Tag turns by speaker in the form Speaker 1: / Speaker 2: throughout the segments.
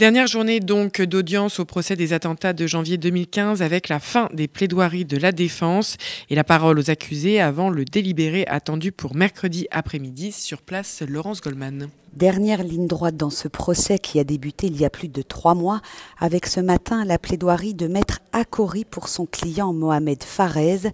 Speaker 1: Dernière journée donc d'audience au procès des attentats de janvier 2015 avec la fin des plaidoiries de la défense et la parole aux accusés avant le délibéré attendu pour mercredi après-midi sur place Laurence Goldman.
Speaker 2: Dernière ligne droite dans ce procès qui a débuté il y a plus de trois mois avec ce matin la plaidoirie de maître Akori pour son client Mohamed Farez.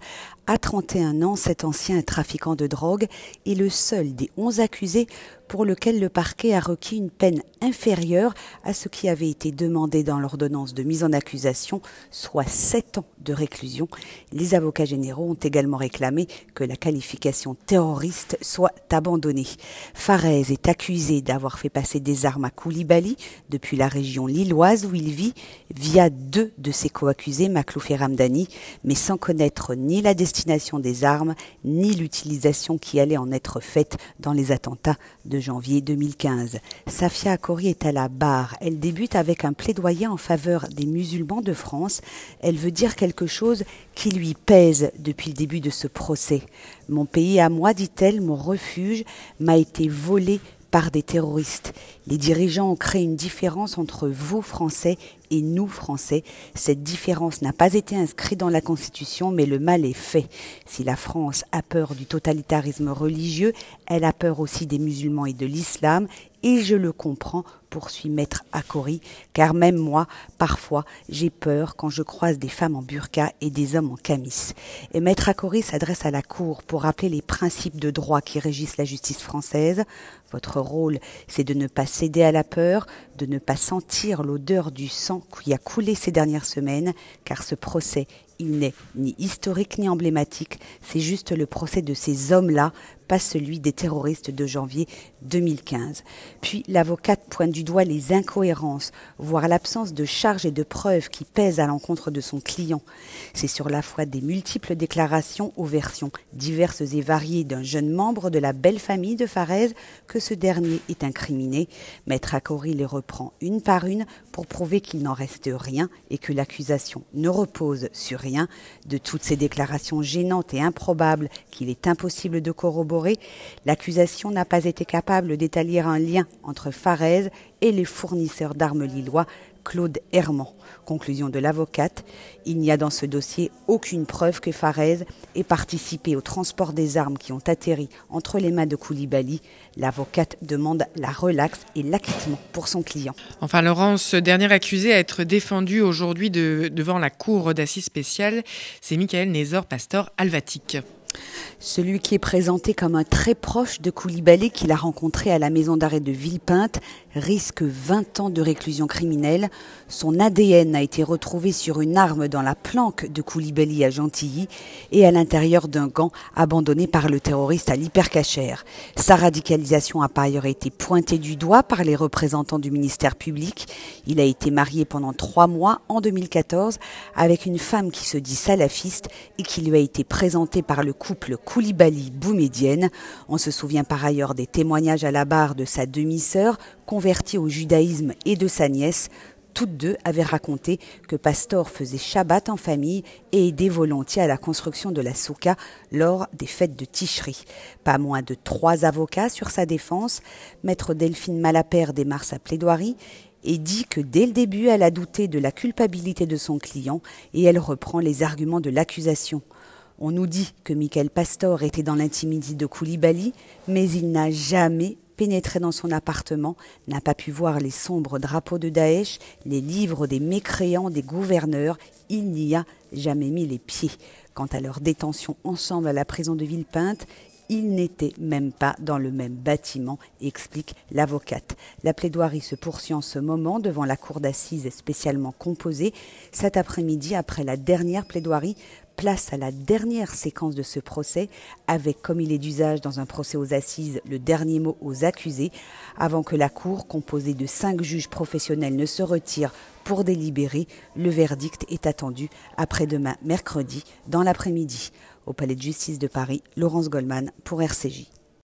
Speaker 2: À 31 ans, cet ancien trafiquant de drogue est le seul des 11 accusés pour lequel le parquet a requis une peine inférieure à ce qui avait été demandé dans l'ordonnance de mise en accusation, soit 7 ans de réclusion. Les avocats généraux ont également réclamé que la qualification terroriste soit abandonnée. Farez est accusé d'avoir fait passer des armes à Koulibaly depuis la région lilloise où il vit via deux de ses co-accusés, Maklouf et Ramdani, mais sans connaître ni la destination des armes ni l'utilisation qui allait en être faite dans les attentats de janvier 2015. Safia Akori est à la barre. Elle débute avec un plaidoyer en faveur des musulmans de France. Elle veut dire quelque chose qui lui pèse depuis le début de ce procès. Mon pays à moi, dit-elle, mon refuge m'a été volé par des terroristes. Les dirigeants ont créé une différence entre vous, Français, et nous, Français. Cette différence n'a pas été inscrite dans la Constitution, mais le mal est fait. Si la France a peur du totalitarisme religieux, elle a peur aussi des musulmans et de l'islam, et je le comprends, poursuit Maître Akori, car même moi, parfois, j'ai peur quand je croise des femmes en burqa et des hommes en camis. Et Maître Akori s'adresse à la Cour pour rappeler les principes de droit qui régissent la justice française. Votre rôle, c'est de ne pas céder à la peur, de ne pas sentir l'odeur du sang qui a coulé ces dernières semaines, car ce procès il n'est ni historique ni emblématique, c'est juste le procès de ces hommes-là, pas celui des terroristes de janvier 2015. Puis l'avocate pointe du doigt les incohérences, voire l'absence de charges et de preuves qui pèsent à l'encontre de son client. C'est sur la foi des multiples déclarations aux versions diverses et variées d'un jeune membre de la belle famille de Farez que ce dernier est incriminé. Maître Akori les reprend une par une pour prouver qu'il n'en reste rien et que l'accusation ne repose sur rien. De toutes ces déclarations gênantes et improbables qu'il est impossible de corroborer, l'accusation n'a pas été capable d'établir un lien entre Farez et les fournisseurs d'armes lillois Claude Herman. Conclusion de l'avocate, il n'y a dans ce dossier aucune preuve que Farez ait participé au transport des armes qui ont atterri entre les mains de Koulibaly. L'avocate demande la relaxe et l'acquittement pour son client.
Speaker 1: Enfin, Laurence, dernier accusé à être défendu aujourd'hui devant la cour d'assises spéciale, c'est Michael Nézor Pastor Alvatic.
Speaker 2: Celui qui est présenté comme un très proche de Koulibaly qu'il a rencontré à la maison d'arrêt de Villepinte risque 20 ans de réclusion criminelle. Son ADN a été retrouvé sur une arme dans la planque de Koulibaly à Gentilly et à l'intérieur d'un gant abandonné par le terroriste à l'hypercachère. Sa radicalisation a par ailleurs été pointée du doigt par les représentants du ministère public. Il a été marié pendant trois mois en 2014 avec une femme qui se dit salafiste et qui lui a été présentée par le couple Koulibaly-Boumedienne. On se souvient par ailleurs des témoignages à la barre de sa demi-sœur, convertie au judaïsme, et de sa nièce. Toutes deux avaient raconté que Pastor faisait Shabbat en famille et aidait volontiers à la construction de la souka lors des fêtes de Ticherie. Pas moins de trois avocats sur sa défense. Maître Delphine Malapère démarre sa plaidoirie et dit que dès le début, elle a douté de la culpabilité de son client et elle reprend les arguments de l'accusation. On nous dit que Michael Pastor était dans l'intimité de Koulibaly, mais il n'a jamais pénétré dans son appartement, n'a pas pu voir les sombres drapeaux de Daesh, les livres des mécréants des gouverneurs, il n'y a jamais mis les pieds. Quant à leur détention ensemble à la prison de Villepinte, ils n'étaient même pas dans le même bâtiment, explique l'avocate. La plaidoirie se poursuit en ce moment devant la cour d'assises spécialement composée. Cet après-midi, après la dernière plaidoirie, place à la dernière séquence de ce procès, avec, comme il est d'usage dans un procès aux assises, le dernier mot aux accusés, avant que la Cour, composée de cinq juges professionnels, ne se retire pour délibérer. Le verdict est attendu après-demain, mercredi, dans l'après-midi. Au Palais de justice de Paris, Laurence Goldman pour RCJ.